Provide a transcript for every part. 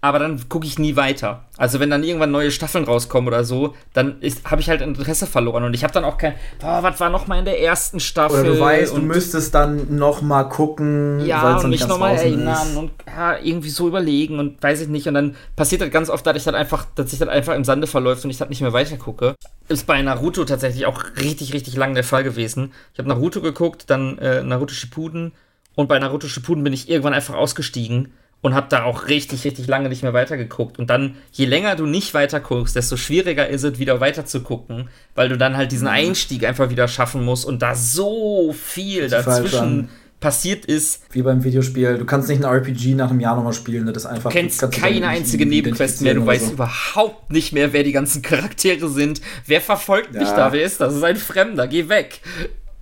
aber dann gucke ich nie weiter. Also wenn dann irgendwann neue Staffeln rauskommen oder so, dann habe ich halt Interesse verloren und ich habe dann auch kein, boah, was war noch mal in der ersten Staffel? Oder du weißt, du müsstest dann noch mal gucken, ja und mich noch mal erinnern ist. und ja, irgendwie so überlegen und weiß ich nicht und dann passiert das ganz oft, dass ich dann einfach, dass sich dann einfach im Sande verläuft und ich dann nicht mehr weiter gucke. Ist bei Naruto tatsächlich auch richtig richtig lang der Fall gewesen. Ich habe Naruto geguckt, dann äh, Naruto Shippuden und bei Naruto Shippuden bin ich irgendwann einfach ausgestiegen und habe da auch richtig, richtig lange nicht mehr weitergeguckt. Und dann, je länger du nicht weiterguckst, desto schwieriger ist es, wieder weiterzugucken, weil du dann halt diesen mhm. Einstieg einfach wieder schaffen musst und da so viel dazwischen passiert ist. Wie beim Videospiel. Du kannst nicht ein RPG nach einem Jahr nochmal spielen. Das ist einfach. Du kennst keine einzige Nebenquest mehr. Du weißt so. überhaupt nicht mehr, wer die ganzen Charaktere sind. Wer verfolgt ja. mich da? Wer ist das? Das ist ein Fremder. Geh weg.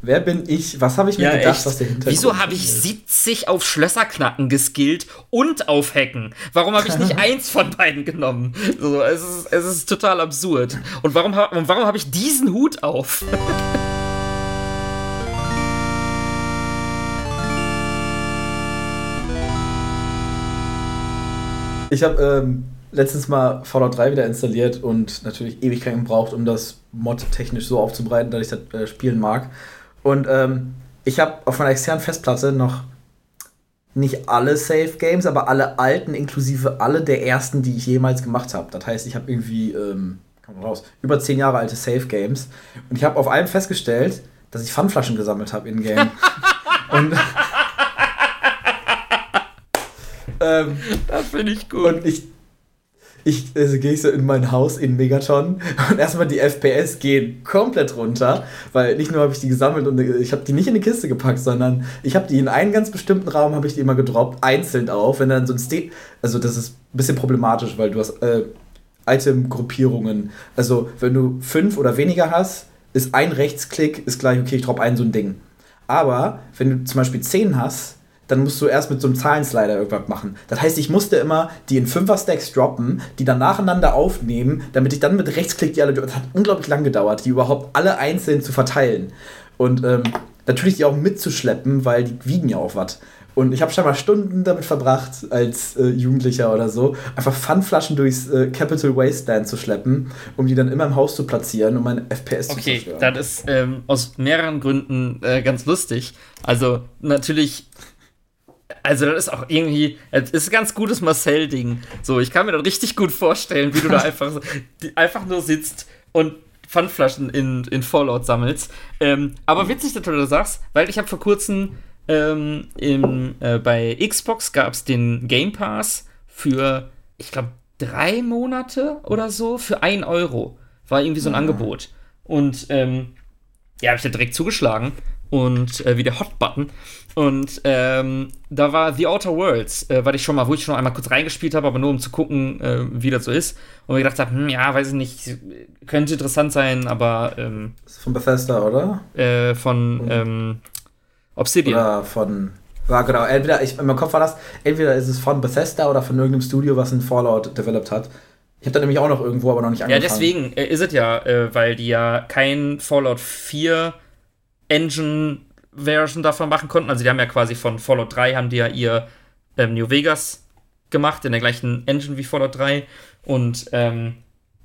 Wer bin ich? Was habe ich mir ja, gedacht, echt? was der Hintergrund Wieso habe ich 70 auf Schlösserknacken geskillt und auf Hacken? Warum habe ich nicht eins von beiden genommen? So, es, ist, es ist total absurd. Und warum, warum habe ich diesen Hut auf? ich habe ähm, letztens mal Fallout 3 wieder installiert und natürlich Ewigkeiten gebraucht, um das Mod technisch so aufzubereiten, dass ich das äh, spielen mag. Und ähm, ich habe auf meiner externen Festplatte noch nicht alle Save Games, aber alle alten, inklusive alle der ersten, die ich jemals gemacht habe. Das heißt, ich habe irgendwie, ähm, kann man raus, über zehn Jahre alte Save Games. Und ich habe auf einem festgestellt, dass ich Pfandflaschen gesammelt habe in Game. und ähm, das finde ich gut. Und ich ich also gehe ich so in mein Haus in Megaton und erstmal die FPS gehen komplett runter, weil nicht nur habe ich die gesammelt und ich habe die nicht in eine Kiste gepackt, sondern ich habe die in einen ganz bestimmten Raum habe ich die immer gedroppt, einzeln auf, wenn dann so ein State, also das ist ein bisschen problematisch, weil du hast äh, Item-Gruppierungen, also wenn du fünf oder weniger hast, ist ein Rechtsklick ist gleich okay, ich drop ein so ein Ding. Aber wenn du zum Beispiel zehn hast, dann musst du erst mit so einem Zahlenslider irgendwas machen. Das heißt, ich musste immer die in Fünfer-Stacks droppen, die dann nacheinander aufnehmen, damit ich dann mit Rechtsklick die alle. Das hat unglaublich lang gedauert, die überhaupt alle einzeln zu verteilen. Und ähm, natürlich die auch mitzuschleppen, weil die wiegen ja auch was. Und ich habe schon mal Stunden damit verbracht, als äh, Jugendlicher oder so, einfach Pfandflaschen durchs äh, Capital Wasteland zu schleppen, um die dann immer im Haus zu platzieren, um mein FPS okay, zu zerstören. Okay, das ist ähm, aus mehreren Gründen äh, ganz lustig. Also natürlich also das ist auch irgendwie, es ist ein ganz gutes Marcel-Ding. So, ich kann mir das richtig gut vorstellen, wie du da einfach, so, einfach nur sitzt und Pfandflaschen in, in Fallout sammelst. Ähm, aber witzig, dass du das sagst, weil ich habe vor kurzem ähm, im, äh, bei Xbox gab es den Game Pass für, ich glaube, drei Monate oder so für ein Euro. War irgendwie so ein ja. Angebot. Und ähm, ja, habe ich da direkt zugeschlagen und äh, wie der Hot-Button. Und ähm, da war The Outer Worlds, äh, weil ich schon mal, wo ich schon einmal kurz reingespielt habe, aber nur um zu gucken, äh, wie das so ist. Und mir gedacht habe, hm, ja, weiß ich nicht, könnte interessant sein, aber. Ähm, von Bethesda, oder? Äh, von ähm, Obsidian. Oder von. Ja, genau. Entweder, ich, in meinem Kopf war das, entweder ist es von Bethesda oder von irgendeinem Studio, was ein Fallout developed hat. Ich habe da nämlich auch noch irgendwo, aber noch nicht angefangen. Ja, deswegen äh, ist es ja, äh, weil die ja kein Fallout 4 Engine Version davon machen konnten. Also die haben ja quasi von Fallout 3 haben die ja ihr ähm, New Vegas gemacht, in der gleichen Engine wie Fallout 3. Und ähm,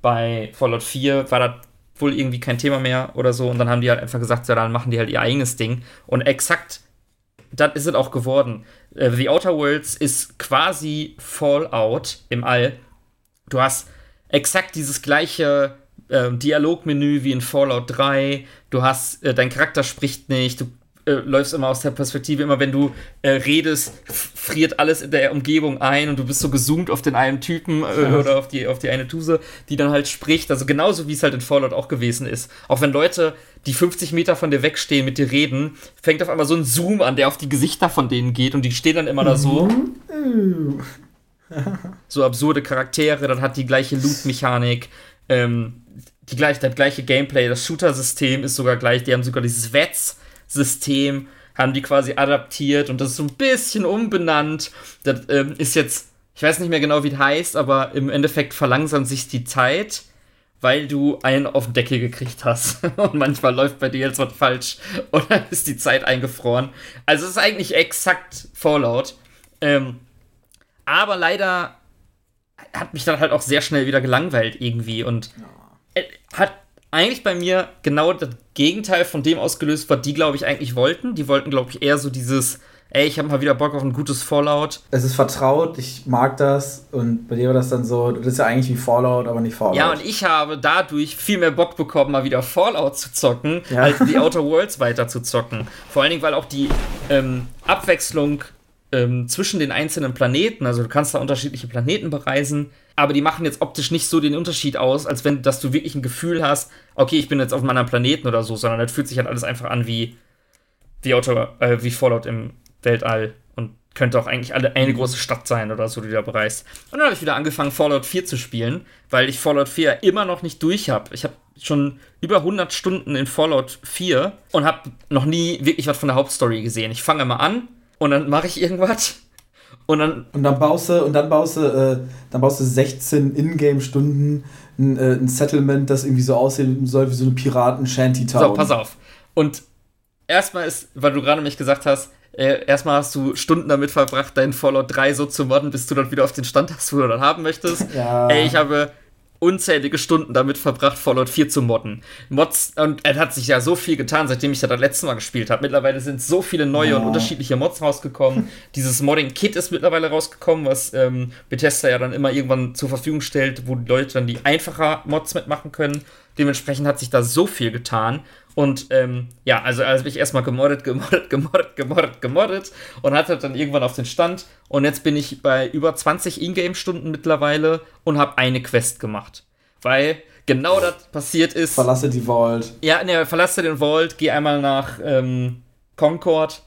bei Fallout 4 war das wohl irgendwie kein Thema mehr oder so. Und dann haben die halt einfach gesagt, ja, dann machen die halt ihr eigenes Ding. Und exakt das ist es auch geworden. Äh, The Outer Worlds ist quasi Fallout im All. Du hast exakt dieses gleiche äh, Dialogmenü wie in Fallout 3. Du hast, äh, dein Charakter spricht nicht, du äh, läufst immer aus der Perspektive, immer wenn du äh, redest, friert alles in der Umgebung ein und du bist so gezoomt auf den einen Typen äh, oder auf die, auf die eine Tuse, die dann halt spricht. Also genauso wie es halt in Fallout auch gewesen ist. Auch wenn Leute, die 50 Meter von dir wegstehen, mit dir reden, fängt auf einmal so ein Zoom an, der auf die Gesichter von denen geht und die stehen dann immer da so. so absurde Charaktere, dann hat die gleiche Loot-Mechanik. Ähm, die gleich, das gleiche Gameplay, das Shooter-System ist sogar gleich, die haben sogar dieses Wets-System, haben die quasi adaptiert und das ist so ein bisschen umbenannt. Das ähm, ist jetzt, ich weiß nicht mehr genau, wie das heißt, aber im Endeffekt verlangsamt sich die Zeit, weil du einen auf den Deckel gekriegt hast. und manchmal läuft bei dir jetzt was falsch oder ist die Zeit eingefroren. Also es ist eigentlich exakt Fallout. Ähm, aber leider hat mich dann halt auch sehr schnell wieder gelangweilt irgendwie und ja. hat eigentlich bei mir genau das Gegenteil von dem ausgelöst, was die, glaube ich, eigentlich wollten. Die wollten, glaube ich, eher so dieses, ey, ich habe mal wieder Bock auf ein gutes Fallout. Es ist vertraut, ich mag das und bei dir war das dann so, das ist ja eigentlich wie Fallout, aber nicht Fallout. Ja, und ich habe dadurch viel mehr Bock bekommen, mal wieder Fallout zu zocken, ja. als die Outer Worlds weiter zu zocken. Vor allen Dingen, weil auch die ähm, Abwechslung ähm, zwischen den einzelnen Planeten, also du kannst da unterschiedliche Planeten bereisen, aber die machen jetzt optisch nicht so den Unterschied aus, als wenn, dass du wirklich ein Gefühl hast, okay, ich bin jetzt auf einem anderen Planeten oder so, sondern das fühlt sich halt alles einfach an wie, wie, Auto, äh, wie Fallout im Weltall und könnte auch eigentlich alle eine große Stadt sein oder so, die da bereist. Und dann habe ich wieder angefangen, Fallout 4 zu spielen, weil ich Fallout 4 immer noch nicht durch habe. Ich habe schon über 100 Stunden in Fallout 4 und habe noch nie wirklich was von der Hauptstory gesehen. Ich fange immer an und dann mache ich irgendwas und dann, und dann baust du, und dann baust du, äh, dann baust du 16 Ingame-Stunden ein, äh, ein, Settlement, das irgendwie so aussehen soll wie so eine Piraten-Shanty-Town. So, pass auf. Und erstmal ist, weil du gerade mich gesagt hast, äh, erstmal hast du Stunden damit verbracht, deinen Fallout 3 so zu modden, bis du dann wieder auf den Stand hast, wo du dann haben möchtest. Ja. Ey, ich habe unzählige Stunden damit verbracht, Fallout 4 zu modden. Mods, und er hat sich ja so viel getan, seitdem ich ja das letzte Mal gespielt habe. Mittlerweile sind so viele neue oh. und unterschiedliche Mods rausgekommen. Dieses Modding-Kit ist mittlerweile rausgekommen, was ähm, Bethesda ja dann immer irgendwann zur Verfügung stellt, wo die Leute dann die einfacher Mods mitmachen können. Dementsprechend hat sich da so viel getan. Und ähm, ja, also, also bin ich erstmal gemoddet, gemoddet, gemoddet, gemoddet, gemoddet und hatte dann irgendwann auf den Stand. Und jetzt bin ich bei über 20 Ingame-Stunden mittlerweile und habe eine Quest gemacht. Weil genau das passiert ist. Verlasse die Vault. Ja, ne, verlasse den Vault, geh einmal nach ähm, Concord,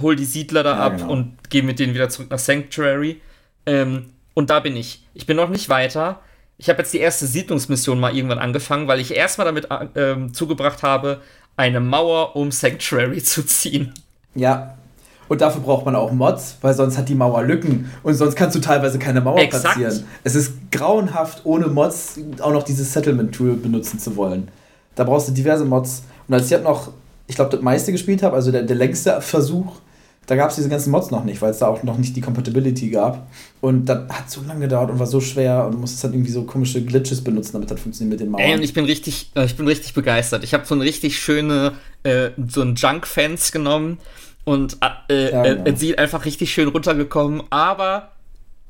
hol die Siedler da ja, ab genau. und geh mit denen wieder zurück nach Sanctuary. Ähm, und da bin ich. Ich bin noch nicht weiter ich habe jetzt die erste Siedlungsmission mal irgendwann angefangen, weil ich erstmal damit äh, zugebracht habe, eine Mauer um Sanctuary zu ziehen. Ja. Und dafür braucht man auch Mods, weil sonst hat die Mauer Lücken und sonst kannst du teilweise keine Mauer Exakt. platzieren. Es ist grauenhaft, ohne Mods auch noch dieses Settlement-Tool benutzen zu wollen. Da brauchst du diverse Mods. Und als ich noch, ich glaube, das meiste gespielt habe, also der, der längste Versuch, da gab es diese ganzen Mods noch nicht, weil es da auch noch nicht die Compatibility gab. Und das hat so lange gedauert und war so schwer und du musstest halt irgendwie so komische Glitches benutzen, damit das funktioniert mit den Mauern. Ey, und ich bin richtig, äh, ich bin richtig begeistert. Ich habe so eine richtig schöne, äh, so ein Junk-Fans genommen und äh, ja, genau. es sieht einfach richtig schön runtergekommen, aber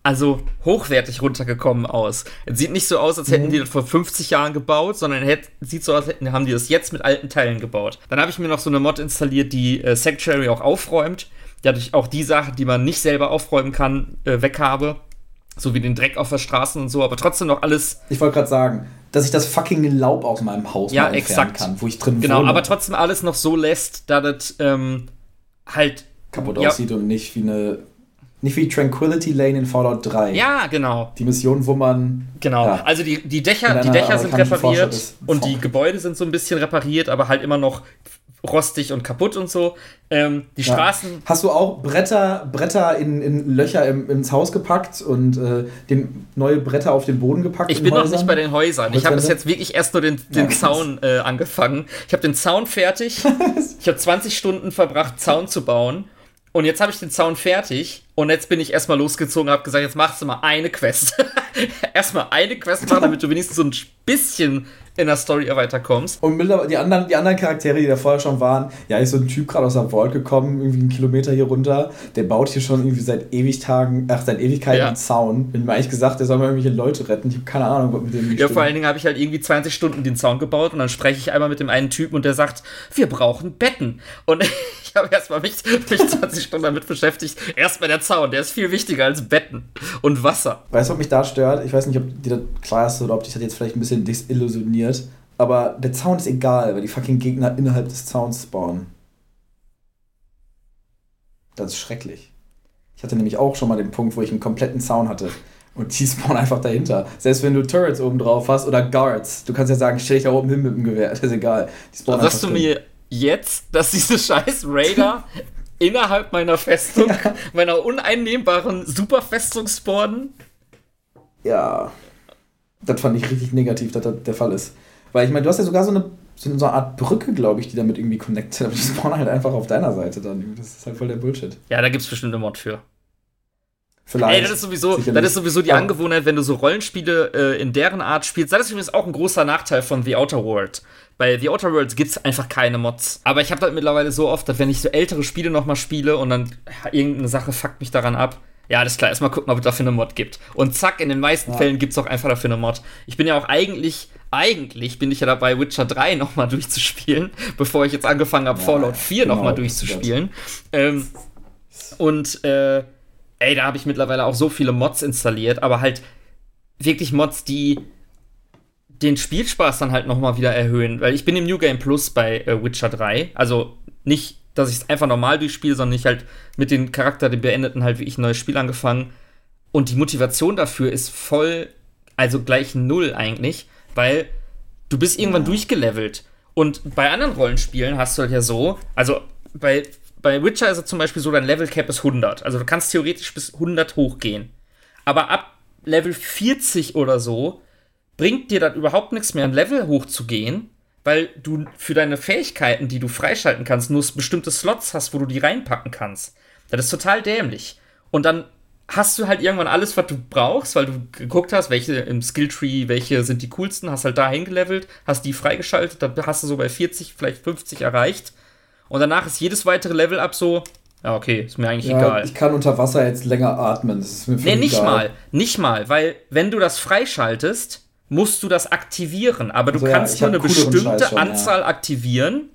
also hochwertig runtergekommen aus. Es sieht nicht so aus, als hätten mhm. die das vor 50 Jahren gebaut, sondern es sieht so aus, als hätten, haben die das jetzt mit alten Teilen gebaut. Dann habe ich mir noch so eine Mod installiert, die äh, Sanctuary auch aufräumt dadurch auch die Sachen, die man nicht selber aufräumen kann, äh, weg habe. So wie den Dreck auf der Straße und so, aber trotzdem noch alles. Ich wollte gerade sagen, dass ich das fucking Laub aus meinem Haus ja, exakt. kann, wo ich drin Genau, wohne. aber trotzdem alles noch so lässt, dass das ähm, halt kaputt ja. aussieht und nicht wie eine nicht wie Tranquility Lane in Fallout 3. Ja, genau. Die Mission, wo man. Genau. Ja, also die, die Dächer, die Dächer sind repariert und die Gebäude sind so ein bisschen repariert, aber halt immer noch rostig und kaputt und so. Ähm, die ja. Straßen. Hast du auch Bretter, Bretter in, in Löcher im, ins Haus gepackt und äh, den, neue Bretter auf den Boden gepackt? Ich bin noch nicht bei den Häusern. Ich habe bis jetzt wirklich erst nur den, den ja, Zaun äh, angefangen. Ich habe den Zaun fertig. ich habe 20 Stunden verbracht, Zaun zu bauen. Und jetzt habe ich den Zaun fertig und jetzt bin ich erstmal losgezogen und habe gesagt, jetzt machst du mal eine Quest. erstmal eine Quest machen, damit du wenigstens so ein bisschen in der Story weiterkommst. Und die anderen, die anderen Charaktere, die da vorher schon waren, ja, ist so ein Typ gerade aus der Vault gekommen, irgendwie einen Kilometer hier runter, der baut hier schon irgendwie seit Ewigtagen, ach, seit Ewigkeiten ja. einen Zaun. Bin mir eigentlich gesagt, der soll mal irgendwelche Leute retten. Ich habe keine Ahnung, was mit dem Ja, vor allen Dingen habe ich halt irgendwie 20 Stunden den Zaun gebaut und dann spreche ich einmal mit dem einen Typen und der sagt, wir brauchen Betten. Und ich habe erstmal mich, mich 20 Stunden damit beschäftigt. Erstmal der Zaun, der ist viel wichtiger als Betten und Wasser. Weißt du, was mich da stört? Ich weiß nicht, ob dir das klar ist oder ob dich das jetzt vielleicht ein bisschen desillusioniert. Aber der Zaun ist egal, weil die fucking Gegner innerhalb des Zauns spawnen. Das ist schrecklich. Ich hatte nämlich auch schon mal den Punkt, wo ich einen kompletten Zaun hatte. Und die spawnen einfach dahinter. Selbst wenn du Turrets oben drauf hast oder Guards. Du kannst ja sagen, stell dich da oben hin mit dem Gewehr. Das ist egal. Die spawnen Sagst du mir jetzt, dass diese scheiß Raider innerhalb meiner Festung, ja. meiner uneinnehmbaren Superfestung spawnen? Ja. Das fand ich richtig negativ, dass das der Fall ist. Weil ich meine, du hast ja sogar so eine, so eine Art Brücke, glaube ich, die damit irgendwie connected. Aber die spawnen halt einfach auf deiner Seite dann. Das ist halt voll der Bullshit. Ja, da gibt es bestimmt eine Mod für. Vielleicht. Ey, das ist sowieso, das ist sowieso die ja. Angewohnheit, wenn du so Rollenspiele äh, in deren Art spielst. Das ist übrigens auch ein großer Nachteil von The Outer World. Bei The Outer Worlds gibt es einfach keine Mods. Aber ich habe das mittlerweile so oft, dass wenn ich so ältere Spiele nochmal spiele und dann ja, irgendeine Sache fuckt mich daran ab, ja, alles klar, erstmal gucken, ob es dafür eine Mod gibt. Und zack, in den meisten ja. Fällen gibt es auch einfach dafür eine Mod. Ich bin ja auch eigentlich, eigentlich bin ich ja dabei, Witcher 3 nochmal durchzuspielen, bevor ich jetzt angefangen habe, Fallout 4 genau, nochmal durchzuspielen. Ähm, und äh, ey, da habe ich mittlerweile auch so viele Mods installiert, aber halt wirklich Mods, die den Spielspaß dann halt nochmal wieder erhöhen. Weil ich bin im New Game Plus bei äh, Witcher 3. Also nicht, dass ich es einfach normal durchspiele, sondern ich halt mit den Charakter, den beendeten, halt wie ich ein neues Spiel angefangen. Und die Motivation dafür ist voll, also gleich null eigentlich, weil du bist irgendwann ja. durchgelevelt. Und bei anderen Rollenspielen hast du halt ja so, also bei bei Witcher ist es zum Beispiel so, dein Level Cap ist 100. Also du kannst theoretisch bis 100 hochgehen. Aber ab Level 40 oder so bringt dir das überhaupt nichts mehr, ein Level hochzugehen, weil du für deine Fähigkeiten, die du freischalten kannst, nur bestimmte Slots hast, wo du die reinpacken kannst. Das ist total dämlich. Und dann hast du halt irgendwann alles, was du brauchst, weil du geguckt hast, welche im Skilltree, welche sind die coolsten, hast halt da hingelevelt, hast die freigeschaltet, dann hast du so bei 40, vielleicht 50 erreicht und danach ist jedes weitere Level up so, ja, okay, ist mir eigentlich ja, egal. Ich kann unter Wasser jetzt länger atmen. Das ist mir nee, nicht egal. mal. Nicht mal, weil wenn du das freischaltest, musst du das aktivieren. Aber du also, kannst ja, nur eine bestimmte schon, Anzahl ja. aktivieren.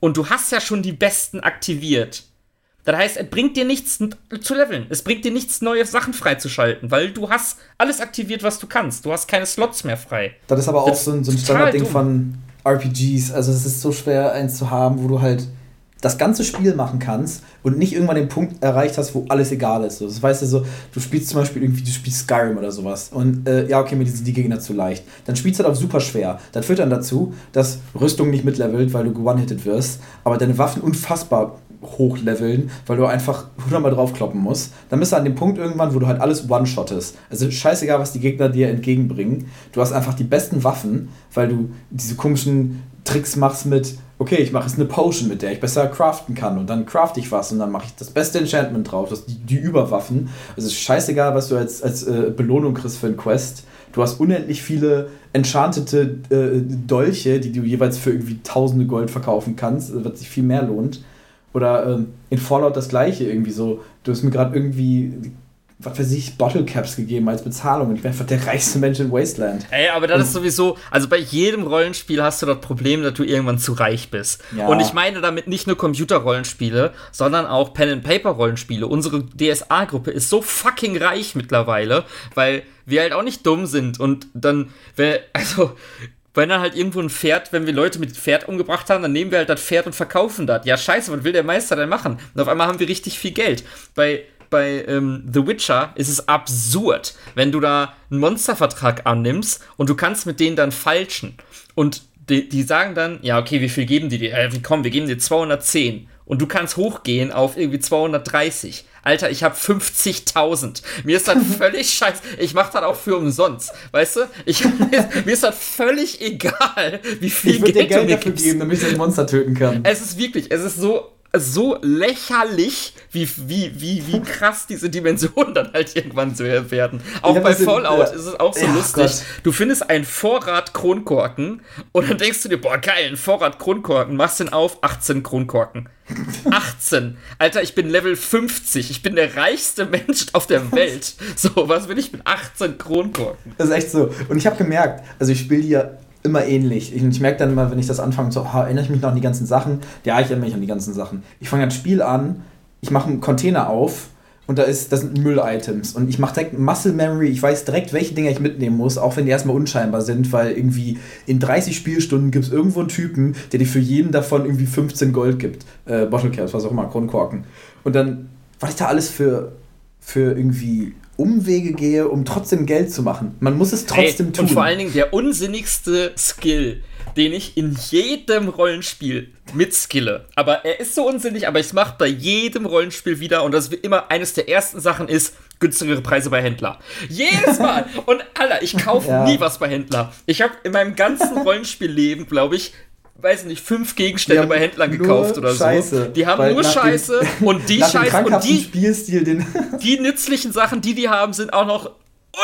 Und du hast ja schon die besten aktiviert. Das heißt, es bringt dir nichts zu leveln. Es bringt dir nichts, neue Sachen freizuschalten, weil du hast alles aktiviert, was du kannst. Du hast keine Slots mehr frei. Das ist aber das auch so ein, so ein Standardding von RPGs. Also es ist so schwer, eins zu haben, wo du halt das ganze Spiel machen kannst und nicht irgendwann den Punkt erreicht hast, wo alles egal ist. das weißt du so, du spielst zum Beispiel irgendwie, du spielst Skyrim oder sowas und äh, ja, okay, mir sind die Gegner zu leicht. Dann spielst du halt auch super schwer. Das führt dann dazu, dass Rüstung nicht mitlevelt, weil du gewone-hitted wirst, aber deine Waffen unfassbar hochleveln, weil du einfach hundertmal draufkloppen musst. Dann bist du an dem Punkt irgendwann, wo du halt alles one-shottest. Also scheißegal, was die Gegner dir entgegenbringen. Du hast einfach die besten Waffen, weil du diese komischen Tricks machst mit, okay, ich mache jetzt eine Potion, mit der ich besser craften kann und dann craft ich was und dann mache ich das beste Enchantment drauf, das die, die Überwaffen. Also scheißegal, was du als, als äh, Belohnung kriegst für ein Quest. Du hast unendlich viele enchantete äh, Dolche, die du jeweils für irgendwie tausende Gold verkaufen kannst, was sich viel mehr lohnt. Oder ähm, in Fallout das gleiche irgendwie so. Du hast mir gerade irgendwie, was weiß ich, Bottle Caps gegeben als Bezahlung und ich bin einfach der reichste Mensch in Wasteland. Ey, aber das und ist sowieso, also bei jedem Rollenspiel hast du das Problem, dass du irgendwann zu reich bist. Ja. Und ich meine damit nicht nur Computerrollenspiele, sondern auch Pen-and-Paper-Rollenspiele. Unsere DSA-Gruppe ist so fucking reich mittlerweile, weil wir halt auch nicht dumm sind und dann, also wenn dann halt irgendwo ein Pferd, wenn wir Leute mit Pferd umgebracht haben, dann nehmen wir halt das Pferd und verkaufen das. Ja, scheiße, was will der Meister denn machen? Und auf einmal haben wir richtig viel Geld. Bei, bei ähm, The Witcher ist es absurd, wenn du da einen Monstervertrag annimmst und du kannst mit denen dann falschen. Und die, die sagen dann, ja, okay, wie viel geben die dir? Äh, komm, wir geben dir 210. Und du kannst hochgehen auf irgendwie 230. Alter, ich habe 50.000. Mir ist das völlig scheiße. Ich mache das auch für umsonst. Weißt du? Ich, mir ist das völlig egal, wie viel ich Geld, dir Geld du mir dafür gibst. geben, damit ich das Monster töten kann. Es ist wirklich, es ist so so lächerlich, wie, wie, wie, wie krass diese Dimensionen dann halt irgendwann so werden. Auch bei Fallout ist es auch so ja, lustig. Gott. Du findest einen Vorrat Kronkorken und dann denkst du dir, boah, geil, ein Vorrat Kronkorken, machst den auf, 18 Kronkorken. 18. Alter, ich bin Level 50. Ich bin der reichste Mensch auf der Welt. So, was will ich mit 18 Kronkorken? Das ist echt so. Und ich habe gemerkt, also ich spiele hier immer ähnlich. Ich, ich merke dann immer, wenn ich das anfange, so, oh, erinnere ich mich noch an die ganzen Sachen? Ja, ich erinnere mich an die ganzen Sachen. Ich fange ein Spiel an, ich mache einen Container auf und da ist, das sind Müll-Items. Und ich mache direkt Muscle Memory, ich weiß direkt, welche Dinger ich mitnehmen muss, auch wenn die erstmal unscheinbar sind, weil irgendwie in 30 Spielstunden gibt es irgendwo einen Typen, der dir für jeden davon irgendwie 15 Gold gibt. Äh, Bottle Caps, was auch immer, Kronkorken. Und dann, was ich da alles für, für irgendwie Umwege gehe, um trotzdem Geld zu machen. Man muss es trotzdem hey, tun. Und vor allen Dingen der unsinnigste Skill, den ich in jedem Rollenspiel mitskille. Aber er ist so unsinnig, aber ich mache bei jedem Rollenspiel wieder und das immer eines der ersten Sachen ist, günstigere Preise bei Händler. Jedes Mal. und Alter, ich kaufe ja. nie was bei Händler. Ich habe in meinem ganzen Rollenspielleben, glaube ich, weiß nicht, fünf Gegenstände bei Händlern gekauft oder Scheiße, so. Die haben nur Scheiße dem, und die Scheiße und die, Spielstil, den die nützlichen Sachen, die die haben, sind auch noch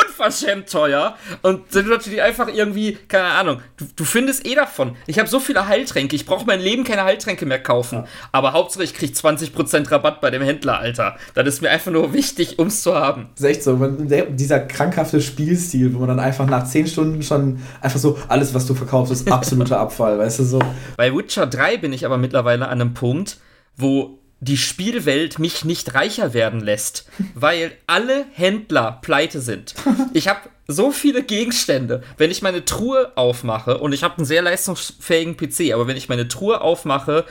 unverschämt teuer und sind natürlich einfach irgendwie, keine Ahnung, du, du findest eh davon. Ich habe so viele Heiltränke, ich brauche mein Leben keine Heiltränke mehr kaufen. Ja. Aber Hauptsache ich kriege 20% Rabatt bei dem Händler, Alter. Das ist mir einfach nur wichtig, um es zu haben. Das ist echt so, dieser krankhafte Spielstil, wo man dann einfach nach 10 Stunden schon einfach so, alles, was du verkaufst, ist absoluter Abfall, weißt du so. Bei Witcher 3 bin ich aber mittlerweile an einem Punkt, wo die Spielwelt mich nicht reicher werden lässt, weil alle Händler pleite sind. Ich habe so viele Gegenstände. Wenn ich meine Truhe aufmache, und ich habe einen sehr leistungsfähigen PC, aber wenn ich meine Truhe aufmache,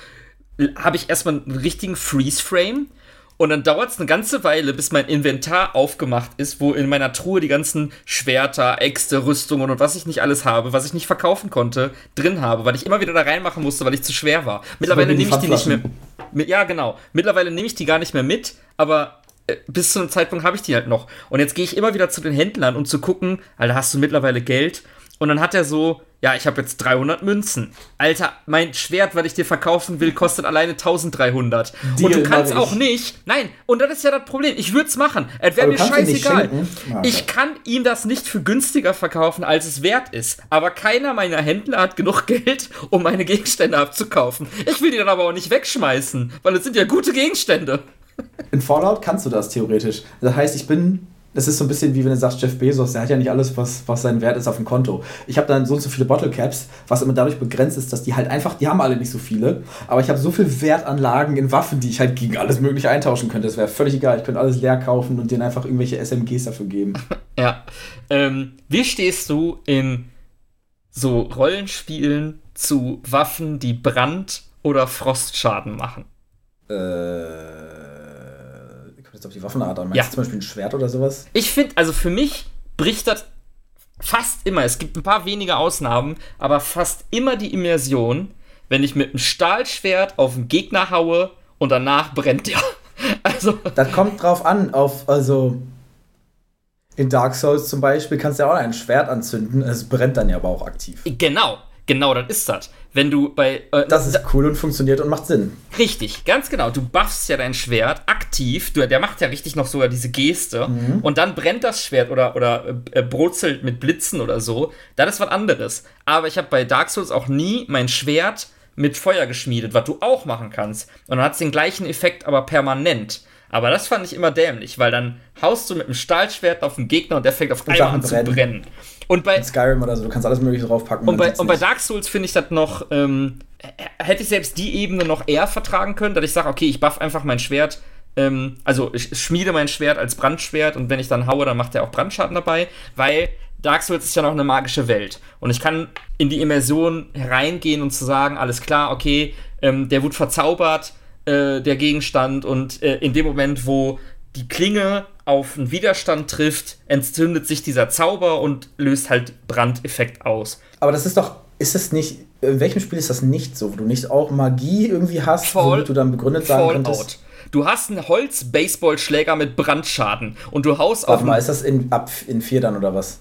habe ich erstmal einen richtigen Freeze-Frame. Und dann dauert es eine ganze Weile, bis mein Inventar aufgemacht ist, wo in meiner Truhe die ganzen Schwerter, Äxte, Rüstungen und was ich nicht alles habe, was ich nicht verkaufen konnte, drin habe, weil ich immer wieder da reinmachen musste, weil ich zu schwer war. Mittlerweile nehme ich die nicht mehr. Ja, genau. Mittlerweile nehme ich die gar nicht mehr mit, aber äh, bis zu einem Zeitpunkt habe ich die halt noch. Und jetzt gehe ich immer wieder zu den Händlern, um zu gucken, Alter, hast du mittlerweile Geld? Und dann hat er so, ja, ich habe jetzt 300 Münzen. Alter, mein Schwert, was ich dir verkaufen will, kostet alleine 1300. Deal und du kannst auch nicht. Nein, und das ist ja das Problem. Ich würde es machen. Es wäre mir scheißegal. Ah. Ich kann ihm das nicht für günstiger verkaufen, als es wert ist. Aber keiner meiner Händler hat genug Geld, um meine Gegenstände abzukaufen. Ich will die dann aber auch nicht wegschmeißen, weil es sind ja gute Gegenstände. In Fallout kannst du das theoretisch. Das heißt, ich bin das ist so ein bisschen wie wenn du sagst, Jeff Bezos, der hat ja nicht alles, was, was sein Wert ist auf dem Konto. Ich habe dann so und so viele Bottle Caps, was immer dadurch begrenzt ist, dass die halt einfach, die haben alle nicht so viele, aber ich habe so viel Wertanlagen in Waffen, die ich halt gegen alles Mögliche eintauschen könnte. Das wäre völlig egal. Ich könnte alles leer kaufen und denen einfach irgendwelche SMGs dafür geben. Ja. Ähm, wie stehst du in so Rollenspielen zu Waffen, die Brand- oder Frostschaden machen? Äh jetzt auf die Waffenart an. Meinst ja. du zum Beispiel ein Schwert oder sowas? Ich finde, also für mich bricht das fast immer, es gibt ein paar wenige Ausnahmen, aber fast immer die Immersion, wenn ich mit einem Stahlschwert auf einen Gegner haue und danach brennt der. Also. Das kommt drauf an, auf, also. In Dark Souls zum Beispiel kannst du ja auch ein Schwert anzünden, es brennt dann ja aber auch aktiv. Genau, genau, das ist das wenn du bei. Äh, das ist cool und funktioniert und macht Sinn. Richtig, ganz genau. Du buffst ja dein Schwert aktiv. Du, der macht ja richtig noch sogar diese Geste. Mhm. Und dann brennt das Schwert oder, oder äh, brutzelt mit Blitzen oder so. Das ist was anderes. Aber ich habe bei Dark Souls auch nie mein Schwert mit Feuer geschmiedet, was du auch machen kannst. Und dann hat es den gleichen Effekt, aber permanent. Aber das fand ich immer dämlich, weil dann haust du mit einem Stahlschwert auf den Gegner und der fängt auf einmal an zu brennen. Und bei In Skyrim oder so, du kannst alles Mögliche draufpacken. Und, bei, und bei Dark Souls finde ich das noch, ähm, hätte ich selbst die Ebene noch eher vertragen können, dass ich sage, okay, ich buff einfach mein Schwert, ähm, also ich schmiede mein Schwert als Brandschwert und wenn ich dann haue, dann macht er auch Brandschaden dabei, weil Dark Souls ist ja noch eine magische Welt. Und ich kann in die Immersion hereingehen und zu sagen, alles klar, okay, ähm, der wird verzaubert, äh, der Gegenstand, und äh, in dem Moment, wo die Klinge auf einen Widerstand trifft, entzündet sich dieser Zauber und löst halt Brandeffekt aus. Aber das ist doch, ist es nicht, in welchem Spiel ist das nicht so, wo du nicht auch Magie irgendwie hast, Fall, womit du dann begründet sagen Fallout. könntest? Du hast einen Holz-Baseballschläger mit Brandschaden und du haust Warte auf. mal, ist das in, ab in 4 dann oder was?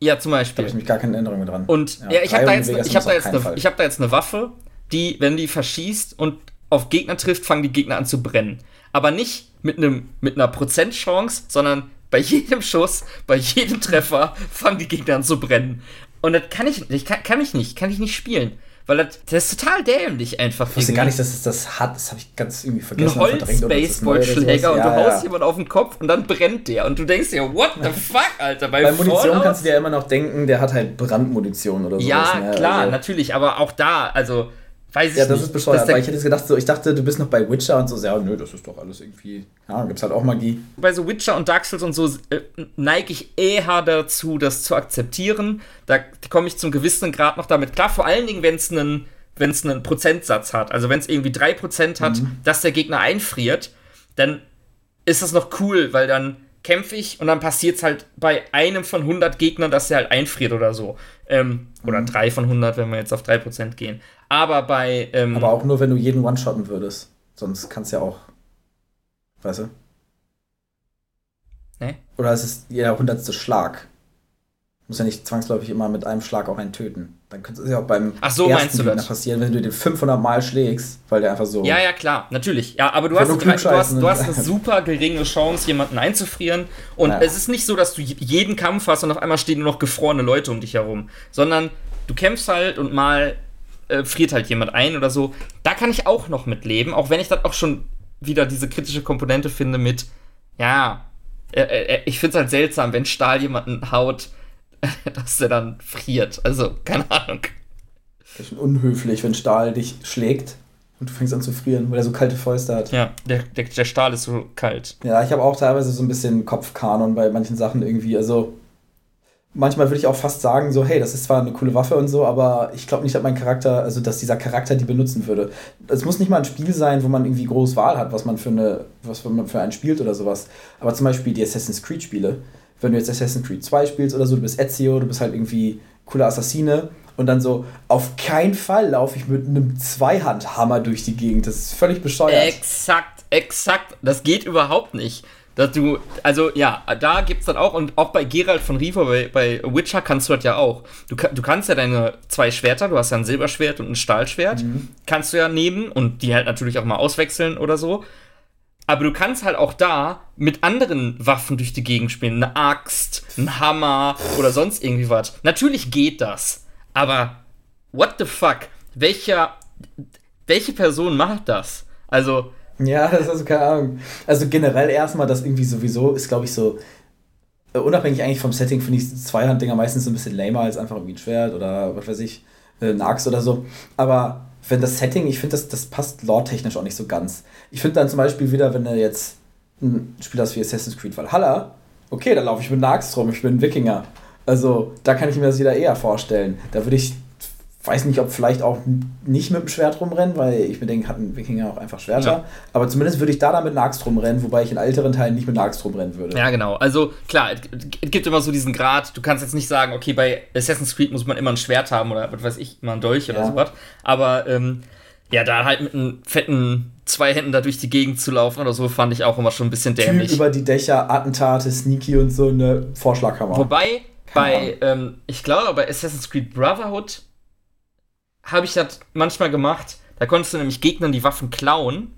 Ja, zum Beispiel. Da habe ich mich gar keine Erinnerung dran. Und ja, ja ich habe da, jetzt, ich hab da, jetzt eine, ich hab da jetzt eine Waffe, die, wenn die verschießt und auf Gegner trifft, fangen die Gegner an zu brennen. Aber nicht mit, einem, mit einer Prozentchance, sondern bei jedem Schuss, bei jedem Treffer fangen die Gegner an zu brennen. Und das kann ich, ich kann, kann ich nicht, kann ich nicht spielen. Weil das, das ist total dämlich einfach. Ich wusste gar nicht, dass es das hat. Das habe ich ganz irgendwie vergessen. Ein Holz-Baseballschläger und ja, du haust ja. jemanden auf den Kopf und dann brennt der. Und du denkst dir, what the fuck, Alter? Bei, Bei Munition kannst du dir ja immer noch denken, der hat halt Brandmunition oder so. Ja, ne? klar, also. natürlich. Aber auch da, also Weiß ich ja, das nicht. ist bescheuert. Aber ich hätte gedacht, so, ich dachte, du bist noch bei Witcher und so, ja, nö, das ist doch alles irgendwie. Ja, gibt's halt auch Magie. Bei so Witcher und Dark Souls und so äh, neige ich eher dazu, das zu akzeptieren. Da komme ich zum gewissen Grad noch damit klar. Vor allen Dingen, wenn es einen wenn es einen Prozentsatz hat, also wenn es irgendwie 3% hat, mhm. dass der Gegner einfriert, dann ist das noch cool, weil dann kämpfe ich und dann passiert es halt bei einem von 100 Gegnern, dass der halt einfriert oder so. Ähm, mhm. Oder 3 von 100, wenn wir jetzt auf 3% gehen. Aber bei. Ähm, Aber auch nur, wenn du jeden One-Shotten würdest. Sonst kannst du ja auch. Weißt du? Ne? Oder ist es jeder hundertste Schlag? Muss ja nicht zwangsläufig immer mit einem Schlag auch einen töten. Dann könnte es ja auch beim Ach so, ersten Gegner passieren, wenn du den 500 Mal schlägst, weil der einfach so. Ja, ja, klar, natürlich. Ja, aber du hast, du, hast, du hast eine super geringe Chance, jemanden einzufrieren. Und ja. es ist nicht so, dass du jeden Kampf hast und auf einmal stehen nur noch gefrorene Leute um dich herum, sondern du kämpfst halt und mal äh, friert halt jemand ein oder so. Da kann ich auch noch mit leben, auch wenn ich dann auch schon wieder diese kritische Komponente finde mit, ja, äh, äh, ich finde es halt seltsam, wenn Stahl jemanden haut dass der dann friert. Also, keine Ahnung. Das ist schon unhöflich, wenn Stahl dich schlägt und du fängst an zu frieren, weil er so kalte Fäuste hat. Ja, der, der, der Stahl ist so kalt. Ja, ich habe auch teilweise so ein bisschen Kopfkanon bei manchen Sachen irgendwie. Also, manchmal würde ich auch fast sagen, so, hey, das ist zwar eine coole Waffe und so, aber ich glaube nicht, dass mein Charakter, also dass dieser Charakter die benutzen würde. Es muss nicht mal ein Spiel sein, wo man irgendwie groß Wahl hat, was man für eine, was man für einen spielt oder sowas. Aber zum Beispiel die Assassin's Creed Spiele wenn du jetzt Assassin's Creed 2 spielst oder so, du bist Ezio, du bist halt irgendwie cooler Assassine und dann so, auf keinen Fall laufe ich mit einem Zweihandhammer durch die Gegend. Das ist völlig bescheuert. Exakt, exakt. Das geht überhaupt nicht. Dass du, also ja, da gibt es dann auch, und auch bei Geralt von Riva, bei, bei Witcher kannst du das ja auch. Du, du kannst ja deine zwei Schwerter, du hast ja ein Silberschwert und ein Stahlschwert, mhm. kannst du ja nehmen und die halt natürlich auch mal auswechseln oder so. Aber du kannst halt auch da mit anderen Waffen durch die Gegend spielen. Eine Axt, ein Hammer oder sonst irgendwie was. Natürlich geht das. Aber what the fuck? Welcher, welche Person macht das? Also. Ja, das ist keine Ahnung. Also generell erstmal, das irgendwie sowieso ist, glaube ich, so. Uh, unabhängig eigentlich vom Setting finde ich Zweihanddinger meistens so ein bisschen lamer als einfach irgendwie ein Schwert oder was weiß ich, äh, eine Axt oder so. Aber wenn das Setting, ich finde, das, das passt lore-technisch auch nicht so ganz. Ich finde dann zum Beispiel wieder, wenn du jetzt ein Spiel hast wie Assassin's Creed Valhalla, okay, da laufe ich mit einer Axt rum, ich bin ein Wikinger. Also da kann ich mir das wieder eher vorstellen. Da würde ich weiß nicht, ob vielleicht auch nicht mit dem Schwert rumrennen, weil ich mir denke, hatten Wikinger auch einfach Schwerter. Ja. Aber zumindest würde ich da dann mit einer Axt rumrennen, wobei ich in älteren Teilen nicht mit einer Axt rumrennen würde. Ja, genau. Also klar, es gibt immer so diesen Grad, du kannst jetzt nicht sagen, okay, bei Assassin's Creed muss man immer ein Schwert haben oder was weiß ich, immer ein Dolch oder ja. sowas. Aber ähm, ja, da halt mit einem fetten zwei Händen da durch die Gegend zu laufen oder so, fand ich auch immer schon ein bisschen dämlich. Typ über die Dächer, Attentate, Sneaky und so eine Vorschlaghammer. Wobei, bei, ähm, ich glaube, bei Assassin's Creed Brotherhood habe ich das manchmal gemacht. Da konntest du nämlich Gegnern die Waffen klauen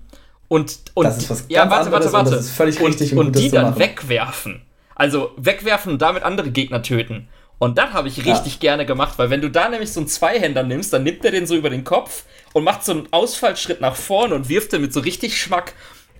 und, und das ist was ja, warte, warte, warte. das ist völlig und, richtig, und, und die dann wegwerfen. Also wegwerfen und damit andere Gegner töten. Und das habe ich richtig ja. gerne gemacht, weil wenn du da nämlich so einen Zweihänder nimmst, dann nimmt er den so über den Kopf und macht so einen Ausfallschritt nach vorne und wirft den mit so richtig Schmack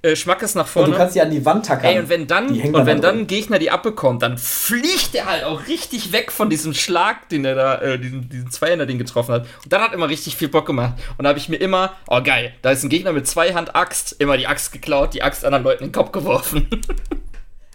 äh, Schmackes nach vorne. Und du kannst sie an die Wand tackern. Ey, und wenn dann, und wenn dann ein Gegner die abbekommt, dann fliegt er halt auch richtig weg von diesem Schlag, den er da, äh, diesen, diesen Zweihänder, den getroffen hat. Und dann hat immer richtig viel Bock gemacht. Und da habe ich mir immer, oh geil, da ist ein Gegner mit Zweihand-Axt, immer die Axt geklaut, die Axt anderen Leuten in den Kopf geworfen.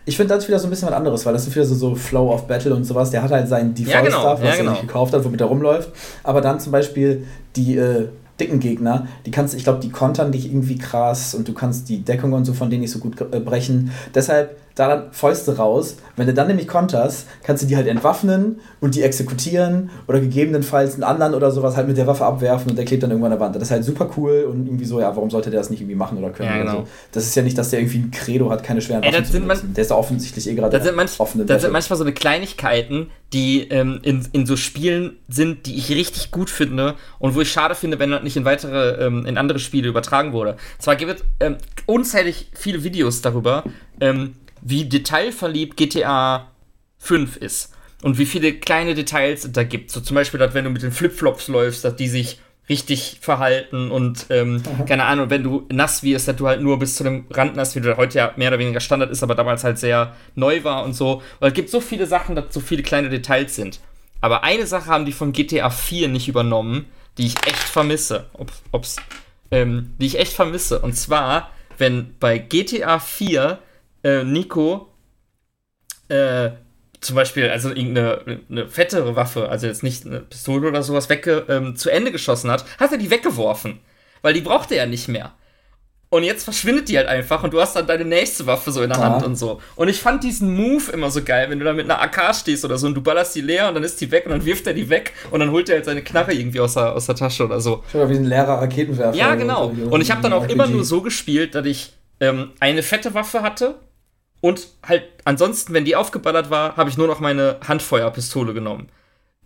Ich finde das wieder so ein bisschen was anderes, weil das ist wieder so, so Flow of Battle und sowas. Der hat halt seinen Default-Stuff, ja, genau, was ja, genau. er nicht gekauft hat, womit er rumläuft. Aber dann zum Beispiel die äh, dicken Gegner, die kannst, ich glaube, die kontern dich irgendwie krass und du kannst die Deckung und so von denen nicht so gut äh, brechen. Deshalb da dann Fäuste raus. Wenn du dann nämlich konterst, kannst du die halt entwaffnen und die exekutieren oder gegebenenfalls einen anderen oder sowas halt mit der Waffe abwerfen und der klebt dann irgendwann an der Wand. Das ist halt super cool und irgendwie so, ja, warum sollte der das nicht irgendwie machen oder können? Ja, genau. So. Das ist ja nicht, dass der irgendwie ein Credo hat, keine schweren Ey, Waffen zu benutzen. Der ist da offensichtlich eh gerade das sind, manch, das sind manchmal so eine Kleinigkeiten, die ähm, in, in so Spielen sind, die ich richtig gut finde und wo ich schade finde, wenn das nicht in weitere, ähm, in andere Spiele übertragen wurde. Zwar gibt es ähm, unzählig viele Videos darüber, ähm, wie detailverliebt GTA 5 ist und wie viele kleine Details es da gibt. So zum Beispiel, dass wenn du mit den Flipflops läufst, dass die sich richtig verhalten und ähm, keine Ahnung, wenn du nass wirst, dass du halt nur bis zu dem Rand nass, wie du heute ja mehr oder weniger Standard ist, aber damals halt sehr neu war und so. Und es gibt so viele Sachen, dass so viele kleine Details sind. Aber eine Sache haben die von GTA 4 nicht übernommen, die ich echt vermisse. Ob, ob's, ähm, die ich echt vermisse. Und zwar, wenn bei GTA 4 äh, Nico äh, zum Beispiel, also irgendeine eine fettere Waffe, also jetzt nicht eine Pistole oder sowas, wegge, ähm, zu Ende geschossen hat, hat er die weggeworfen. Weil die brauchte er nicht mehr. Und jetzt verschwindet die halt einfach und du hast dann deine nächste Waffe so in der ja. Hand und so. Und ich fand diesen Move immer so geil, wenn du da mit einer AK stehst oder so und du ballerst die leer und dann ist die weg und dann wirft er die weg und dann holt er halt seine Knarre irgendwie aus der, aus der Tasche oder so. Schon wie ein leerer Raketenwerfer. Ja, genau. Und ich habe dann auch immer nur so gespielt, dass ich ähm, eine fette Waffe hatte Und halt, ansonsten, wenn die aufgeballert war, habe ich nur noch meine Handfeuerpistole genommen.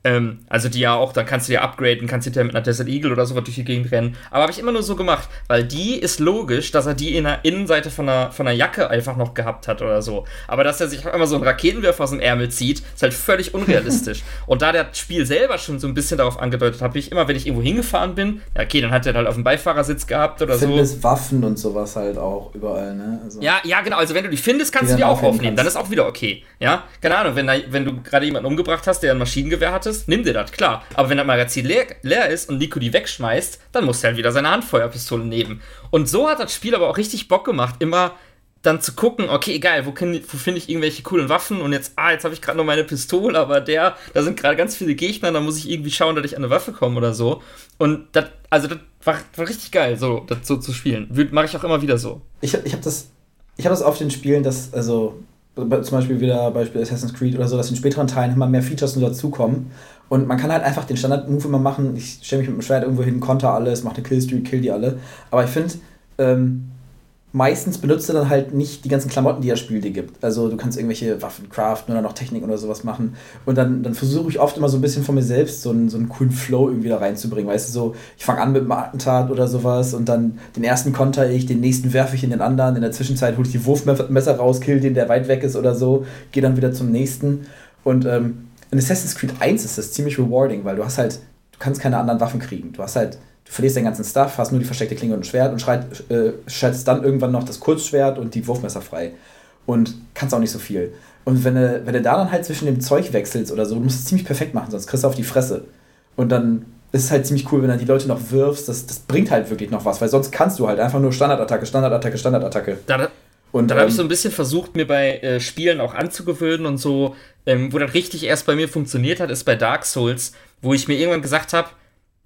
Ähm, also die ja auch, dann kannst du dir upgraden, kannst du dir mit einer Desert Eagle oder sowas durch die Gegend rennen. Aber habe ich immer nur so gemacht, weil die ist logisch, dass er die in der Innenseite von einer, von einer Jacke einfach noch gehabt hat oder so. Aber dass er sich auch immer so einen Raketenwerfer aus dem Ärmel zieht, ist halt völlig unrealistisch. Und da der Spiel selber schon so ein bisschen darauf angedeutet hat, ich immer, wenn ich irgendwo hingefahren bin, ja okay, dann hat er halt auf dem Beifahrersitz gehabt oder findest so. Waffen und sowas halt auch überall, ne? Also ja, ja, genau. Also wenn du die findest, kannst die du die auch aufnehmen. Kannst. Dann ist auch wieder okay. Ja, keine Ahnung, wenn, da, wenn du gerade jemanden umgebracht hast, der ein Maschinengewehr hattest, ist, nimm dir das, klar. Aber wenn das Magazin leer, leer ist und Nico die wegschmeißt, dann muss er halt wieder seine Handfeuerpistole nehmen. Und so hat das Spiel aber auch richtig Bock gemacht, immer dann zu gucken, okay, egal, wo, wo finde ich irgendwelche coolen Waffen und jetzt, ah, jetzt habe ich gerade noch meine Pistole, aber der, da sind gerade ganz viele Gegner, da muss ich irgendwie schauen, dass ich an eine Waffe komme oder so. Und das, also das war, war richtig geil, so, das so zu spielen. Mache ich auch immer wieder so. Ich, ich habe das, ich habe das auf den Spielen, dass, also zum Beispiel wieder Beispiel Assassin's Creed oder so, dass in späteren Teilen immer mehr Features nur dazukommen. Und man kann halt einfach den Standard-Move immer machen. Ich stelle mich mit dem Schwert irgendwo hin, konter alles, mache eine Killstreak, kill die alle. Aber ich finde, ähm, meistens benutzt du dann halt nicht die ganzen Klamotten, die das Spiel dir gibt. Also du kannst irgendwelche Waffen craften oder noch Techniken oder sowas machen. Und dann, dann versuche ich oft immer so ein bisschen von mir selbst so einen, so einen coolen Flow irgendwie da reinzubringen. Weißt du, so, ich fange an mit einem Attentat oder sowas und dann den ersten konter ich, den nächsten werfe ich in den anderen. In der Zwischenzeit hole ich die Wurfmesser raus, kill den, der weit weg ist oder so, gehe dann wieder zum nächsten. Und ähm, in Assassin's Creed 1 ist das ziemlich rewarding, weil du hast halt, du kannst keine anderen Waffen kriegen. Du hast halt du verlierst deinen ganzen Stuff, hast nur die versteckte Klinge und ein Schwert und schreit, äh, schaltest dann irgendwann noch das Kurzschwert und die Wurfmesser frei. Und kannst auch nicht so viel. Und wenn du, wenn du da dann halt zwischen dem Zeug wechselst oder so, du musst es ziemlich perfekt machen, sonst kriegst du auf die Fresse. Und dann ist es halt ziemlich cool, wenn du die Leute noch wirfst. Das, das bringt halt wirklich noch was, weil sonst kannst du halt einfach nur Standardattacke, Standardattacke, Standardattacke. Da, und dann ähm, habe ich so ein bisschen versucht, mir bei äh, Spielen auch anzugewöhnen und so, ähm, wo das richtig erst bei mir funktioniert hat, ist bei Dark Souls, wo ich mir irgendwann gesagt habe,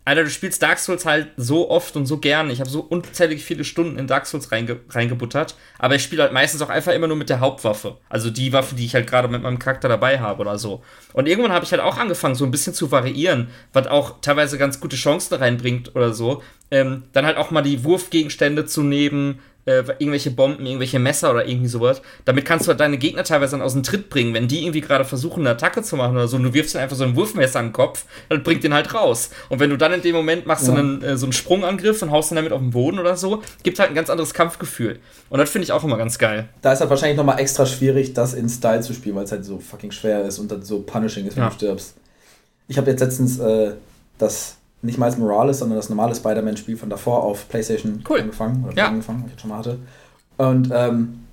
Alter, du spielst Dark Souls halt so oft und so gern. Ich habe so unzählig viele Stunden in Dark Souls reinge reingebuttert. Aber ich spiele halt meistens auch einfach immer nur mit der Hauptwaffe. Also die Waffe, die ich halt gerade mit meinem Charakter dabei habe oder so. Und irgendwann habe ich halt auch angefangen, so ein bisschen zu variieren, was auch teilweise ganz gute Chancen reinbringt oder so. Ähm, dann halt auch mal die Wurfgegenstände zu nehmen, äh, irgendwelche Bomben, irgendwelche Messer oder irgendwie sowas. Damit kannst du halt deine Gegner teilweise dann aus dem Tritt bringen, wenn die irgendwie gerade versuchen, eine Attacke zu machen oder so. Und du wirfst dann einfach so ein Wurfmesser an den Kopf, dann bringt den halt raus. Und wenn du dann in dem Moment machst ja. einen, äh, so einen Sprungangriff und haust dann damit auf den Boden oder so, gibt halt ein ganz anderes Kampfgefühl. Und das finde ich auch immer ganz geil. Da ist halt wahrscheinlich nochmal extra schwierig, das in Style zu spielen, weil es halt so fucking schwer ist und dann so punishing ist, wenn ja. du stirbst. Ich habe jetzt letztens äh, das nicht Miles Morales, sondern das normale Spider-Man-Spiel von davor auf PlayStation cool. angefangen. Oder ja. angefangen, was ich schon mal hatte. Und ähm,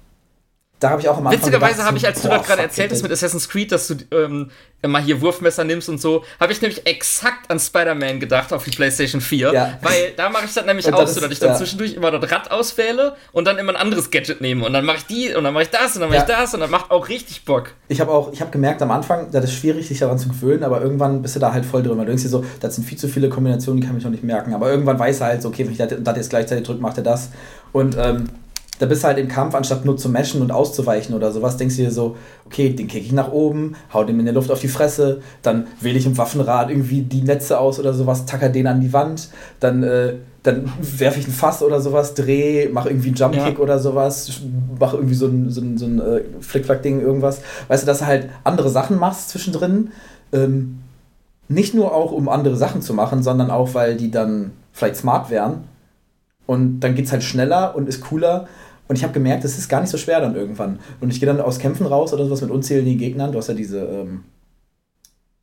da habe ich auch am Anfang Witzigerweise habe ich, als du das gerade erzählt hast mit Assassin's Creed, dass du ähm, mal hier Wurfmesser nimmst und so, habe ich nämlich exakt an Spider-Man gedacht auf die PlayStation 4. Ja. Weil da mache ich das nämlich auch so, dass ich dann ja. zwischendurch immer das Rad auswähle und dann immer ein anderes Gadget nehme. Und dann mache ich die und dann mache ich das und dann mache ja. ich das und dann macht auch richtig Bock. Ich habe auch, ich habe gemerkt am Anfang, das ist schwierig, sich daran zu gewöhnen, aber irgendwann bist du da halt voll drin. Weil du denkst dir so, das sind viel zu viele Kombinationen, die kann ich noch nicht merken. Aber irgendwann weiß er halt so, okay, wenn ich das jetzt gleichzeitig drücke, macht er das. Und ähm, da bist du halt im Kampf, anstatt nur zu meshen und auszuweichen oder sowas, denkst du dir so, okay, den kick ich nach oben, hau dem in der Luft auf die Fresse, dann wähle ich im Waffenrad irgendwie die Netze aus oder sowas, tacker den an die Wand, dann, äh, dann werfe ich ein Fass oder sowas, dreh, mach irgendwie einen Jumpkick ja. oder sowas, mach irgendwie so ein, so ein, so ein äh, Flickflack-Ding, irgendwas. Weißt du, dass du halt andere Sachen machst zwischendrin. Ähm, nicht nur auch, um andere Sachen zu machen, sondern auch, weil die dann vielleicht smart wären. Und dann geht es halt schneller und ist cooler. Und ich habe gemerkt, es ist gar nicht so schwer dann irgendwann. Und ich gehe dann aus Kämpfen raus oder sowas mit unzähligen Gegnern. Du hast ja diese, ähm,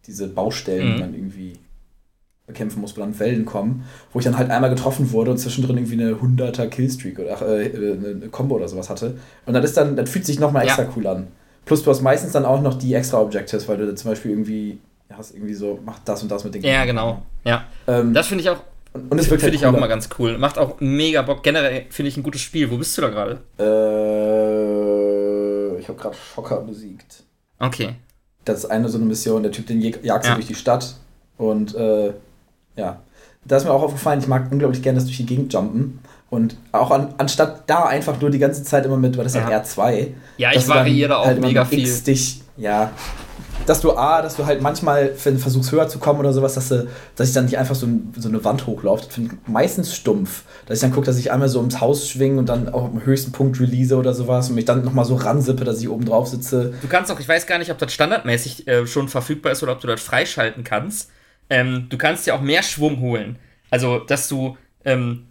diese Baustellen, mhm. die man irgendwie bekämpfen muss, wo dann Wellen kommen, wo ich dann halt einmal getroffen wurde und zwischendrin irgendwie eine 100er Killstreak oder ach, äh, eine Combo oder sowas hatte. Und das ist dann, das fühlt sich nochmal extra ja. cool an. Plus du hast meistens dann auch noch die extra Objectives, weil du zum Beispiel irgendwie hast irgendwie so, mach das und das mit den Ja, genau. Ja. Ähm, das finde ich auch und, und wird Finde halt ich auch immer ganz cool. Macht auch mega Bock. Generell finde ich ein gutes Spiel. Wo bist du da gerade? Äh, ich habe gerade Schocker besiegt. Okay. Das ist eine so eine Mission. Der Typ, den jagt ja. durch die Stadt. Und äh, ja. Da ist mir auch aufgefallen, ich mag unglaublich gerne das durch die Gegend jumpen. Und auch an, anstatt da einfach nur die ganze Zeit immer mit, war das ja. R2. Ja, ich variiere auch halt mega viel. Dich, ja, dass du A, dass du halt manchmal, wenn du versuchst höher zu kommen oder sowas, dass, du, dass ich dann nicht einfach so, so eine Wand hochlaufe. Das finde ich meistens stumpf. Dass ich dann gucke, dass ich einmal so ums Haus schwinge und dann auch am höchsten Punkt release oder sowas und mich dann nochmal so ransippe, dass ich oben drauf sitze. Du kannst auch, ich weiß gar nicht, ob das standardmäßig äh, schon verfügbar ist oder ob du das freischalten kannst. Ähm, du kannst ja auch mehr Schwung holen. Also, dass du ähm,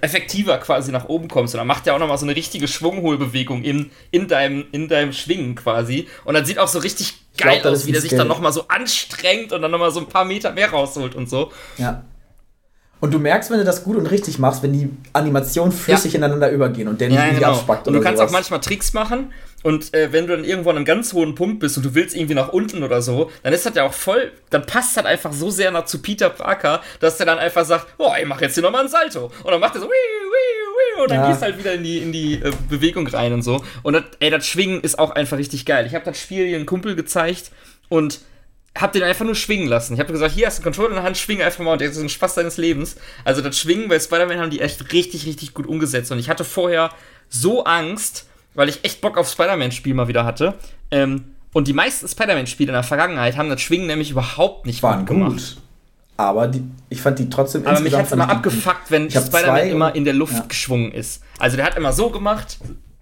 effektiver quasi nach oben kommst. Und dann macht er auch nochmal so eine richtige Schwungholbewegung in, in, deinem, in deinem Schwingen quasi. Und dann sieht auch so richtig geil glaub, aus, wie der sich dann nochmal so anstrengt und dann nochmal so ein paar Meter mehr rausholt und so. Ja. Und du merkst, wenn du das gut und richtig machst, wenn die Animationen flüssig ja. ineinander übergehen und der nicht ja, genau. abspackt. Und du kannst sowas. auch manchmal Tricks machen. Und äh, wenn du dann irgendwo an einem ganz hohen Punkt bist und du willst irgendwie nach unten oder so, dann ist das ja auch voll, dann passt das einfach so sehr nach zu Peter Parker, dass der dann einfach sagt, oh, ich mach jetzt hier nochmal ein Salto. Und dann macht er so, wii, wii, wii, und dann ja. gehst halt wieder in die, in die äh, Bewegung rein und so. Und das, ey, das Schwingen ist auch einfach richtig geil. Ich habe das Spiel hier einem Kumpel gezeigt und hab den einfach nur schwingen lassen. Ich habe gesagt, hier hast du einen Controller in der Hand, schwing einfach mal und das ist ein Spaß deines Lebens. Also das Schwingen bei Spider-Man haben die echt richtig, richtig gut umgesetzt. Und ich hatte vorher so Angst, weil ich echt Bock auf Spider-Man-Spiel mal wieder hatte. Ähm, und die meisten Spider-Man-Spiele in der Vergangenheit haben das Schwingen nämlich überhaupt nicht Waren gut gemacht. Gut. Aber die, ich fand die trotzdem Aber mich hat es immer abgefuckt, wenn Spider-Man immer in der Luft ja. geschwungen ist. Also der hat immer so gemacht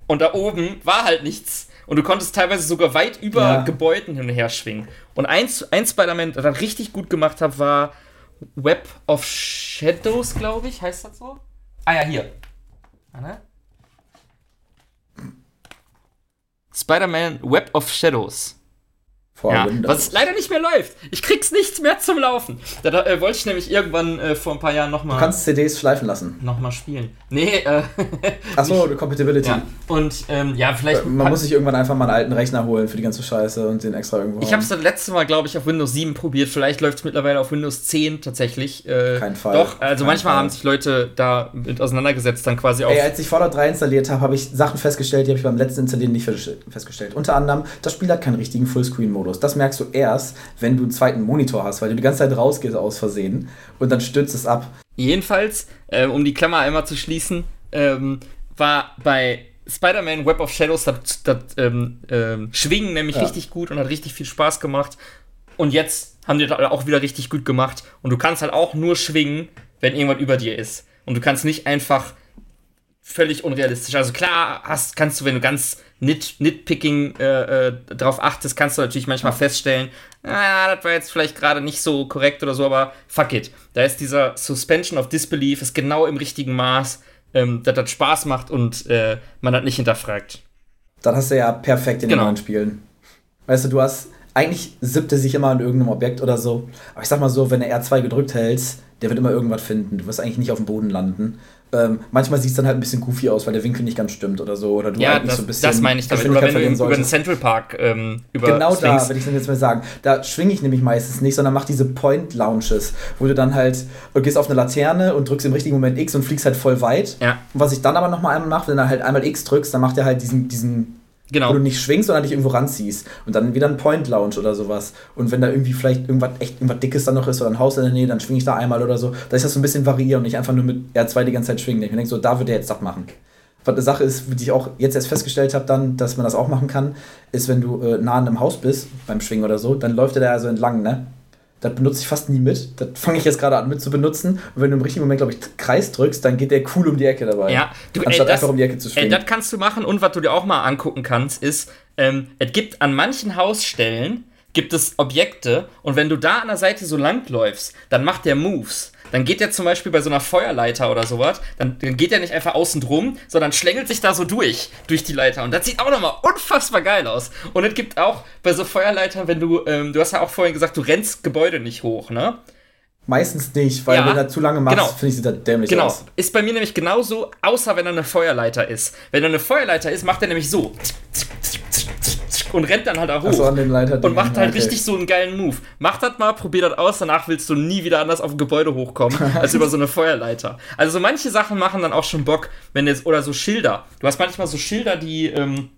und da oben war halt nichts. Und du konntest teilweise sogar weit über ja. Gebäuden hin und her schwingen. Und ein, ein Spider-Man, das ich richtig gut gemacht habe, war Web of Shadows, glaube ich. Heißt das so? Ah ja, hier. Spider-Man Web of Shadows vor ja, Windows. Was leider nicht mehr läuft. Ich krieg's nichts mehr zum Laufen. Da, da äh, wollte ich nämlich irgendwann äh, vor ein paar Jahren nochmal. Du kannst CDs schleifen lassen. Nochmal spielen. Nee, äh. Achso, die Compatibility. Ja. Und ähm, ja, vielleicht. Man muss sich irgendwann einfach mal einen alten Rechner holen für die ganze Scheiße und den extra irgendwo. Ich habe es das letzte Mal, glaube ich, auf Windows 7 probiert. Vielleicht läuft es mittlerweile auf Windows 10 tatsächlich. Äh, Kein Fall. Doch, also Kein manchmal Fall. haben sich Leute da mit auseinandergesetzt, dann quasi auch. Ey, als ich Fallout 3 installiert habe, habe ich Sachen festgestellt, die habe ich beim letzten Installieren nicht festgestellt. Unter anderem, das Spiel hat keinen richtigen Fullscreen-Modus. Das merkst du erst, wenn du einen zweiten Monitor hast, weil du die ganze Zeit rausgehst aus Versehen und dann stürzt es ab. Jedenfalls, äh, um die Klammer einmal zu schließen, ähm, war bei Spider-Man Web of Shadows das, das ähm, ähm, Schwingen nämlich ja. richtig gut und hat richtig viel Spaß gemacht. Und jetzt haben die das auch wieder richtig gut gemacht. Und du kannst halt auch nur schwingen, wenn irgendwas über dir ist. Und du kannst nicht einfach völlig unrealistisch. Also klar hast, kannst du, wenn du ganz nit, nitpicking äh, äh, drauf achtest, kannst du natürlich manchmal feststellen, ah, das war jetzt vielleicht gerade nicht so korrekt oder so, aber fuck it. Da ist dieser Suspension of Disbelief ist genau im richtigen Maß, ähm, dass das Spaß macht und äh, man das nicht hinterfragt. Dann hast du ja perfekt in genau. den neuen Spielen. Weißt du, du hast, eigentlich siebte sich immer an irgendeinem Objekt oder so, aber ich sag mal so, wenn du R2 gedrückt hältst, der wird immer irgendwas finden. Du wirst eigentlich nicht auf dem Boden landen. Ähm, manchmal sieht es dann halt ein bisschen goofy aus, weil der Winkel nicht ganz stimmt oder so. Oder du ja, halt nicht das, so ein bisschen. Das meine ich damit. Oder wenn du über den Central Park ähm, über Genau da, würde ich dann jetzt mal sagen. Da schwinge ich nämlich meistens nicht, sondern mache diese Point Launches, wo du dann halt du gehst auf eine Laterne und drückst im richtigen Moment X und fliegst halt voll weit. Ja. Und was ich dann aber nochmal einmal mache, wenn du halt einmal X drückst, dann macht er halt diesen, diesen Genau. Wo du nicht schwingst, sondern dich irgendwo ranziehst. Und dann wieder ein Point Lounge oder sowas. Und wenn da irgendwie vielleicht irgendwas echt irgendwas Dickes dann noch ist oder ein Haus in der Nähe, dann schwinge ich da einmal oder so. Dass ich das so ein bisschen variiere und nicht einfach nur mit R2 die ganze Zeit schwingen. Ich denke so, da wird er jetzt das machen. Was eine Sache ist, die ich auch jetzt erst festgestellt habe, dann, dass man das auch machen kann, ist, wenn du äh, nah an einem Haus bist, beim Schwingen oder so, dann läuft er da so entlang, ne? Das benutze ich fast nie mit. Das fange ich jetzt gerade an mit zu benutzen. Und wenn du im richtigen Moment, glaube ich, Kreis drückst, dann geht der cool um die Ecke dabei. Ja, du, anstatt ey, das, einfach um die Ecke zu schwingen. Ey, das kannst du machen. Und was du dir auch mal angucken kannst, ist, ähm, es gibt an manchen Hausstellen gibt es Objekte und wenn du da an der Seite so lang läufst, dann macht der Moves dann geht der zum Beispiel bei so einer Feuerleiter oder sowas, dann, dann geht der nicht einfach außen drum, sondern schlängelt sich da so durch, durch die Leiter. Und das sieht auch nochmal unfassbar geil aus. Und es gibt auch bei so Feuerleitern, wenn du, ähm, du hast ja auch vorhin gesagt, du rennst Gebäude nicht hoch, ne? Meistens nicht, weil ja, wenn er zu lange macht, genau. finde ich, sieht das dämlich genau. aus. Genau. Ist bei mir nämlich genauso, außer wenn er eine Feuerleiter ist. Wenn er eine Feuerleiter ist, macht er nämlich so und rennt dann halt da hoch. So, an den Leiter und macht halt okay. richtig so einen geilen Move. Mach das mal, probier das aus, danach willst du nie wieder anders auf ein Gebäude hochkommen, als über so eine Feuerleiter. Also so manche Sachen machen dann auch schon Bock, wenn jetzt, oder so Schilder. Du hast manchmal so Schilder, die, ähm,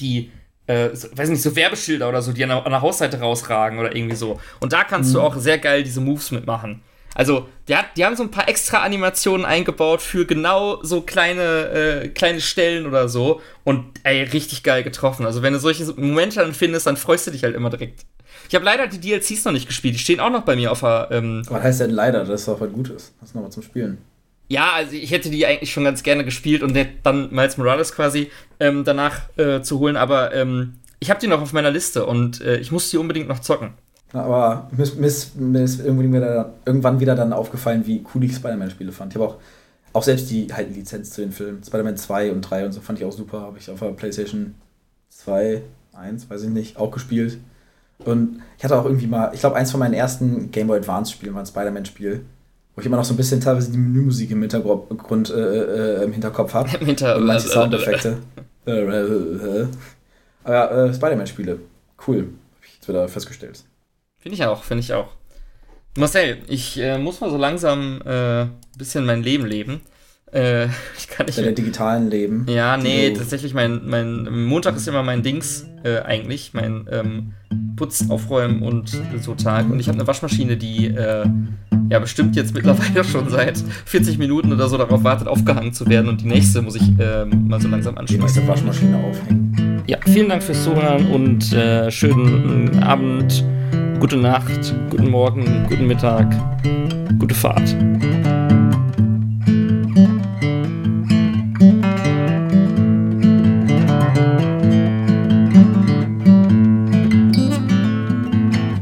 die, äh, so, weiß nicht, so Werbeschilder oder so, die an der, an der Hausseite rausragen oder irgendwie so. Und da kannst mhm. du auch sehr geil diese Moves mitmachen. Also, die, hat, die haben so ein paar extra Animationen eingebaut für genau so kleine, äh, kleine Stellen oder so. Und ey, richtig geil getroffen. Also, wenn du solche Momente dann findest, dann freust du dich halt immer direkt. Ich habe leider die DLCs noch nicht gespielt. Die stehen auch noch bei mir auf der. Ähm Was heißt denn leider? Das ist doch was Gutes. Das ist nochmal zum Spielen. Ja, also ich hätte die eigentlich schon ganz gerne gespielt und dann Miles Morales quasi ähm, danach äh, zu holen, aber ähm, ich habe die noch auf meiner Liste und äh, ich muss die unbedingt noch zocken. Aber mir ist, mir ist irgendwann wieder dann aufgefallen, wie cool ich Spider-Man-Spiele fand. Ich habe auch, auch selbst die halt Lizenz zu den Filmen, Spider-Man 2 und 3 und so fand ich auch super. Habe ich auf der PlayStation 2, 1, weiß ich nicht, auch gespielt. Und ich hatte auch irgendwie mal, ich glaube, eins von meinen ersten Game Boy Advance-Spielen war ein Spider-Man-Spiel, wo ich immer noch so ein bisschen teilweise die Menümusik im Hintergrund, äh, äh, im Hinterkopf habe. Im Hinter und manche Soundeffekte. Aber ja, äh, Spider-Man-Spiele. Cool. Habe ich jetzt wieder festgestellt. Finde ich auch, finde ich auch. Marcel, ich äh, muss mal so langsam ein äh, bisschen mein Leben leben. Äh, ich kann nicht. Bei der digitalen Leben. Ja, nee, tatsächlich, mein, mein Montag ist immer mein Dings äh, eigentlich, mein ähm, Putz, Aufräumen und so Tag. Und ich habe eine Waschmaschine, die äh, ja bestimmt jetzt mittlerweile schon seit 40 Minuten oder so darauf wartet, aufgehangen zu werden. Und die nächste muss ich äh, mal so langsam anschauen. Die nächste Waschmaschine aufhängen. Ja, vielen Dank fürs Zuhören und äh, schönen Abend gute Nacht, guten Morgen, guten Mittag, gute Fahrt.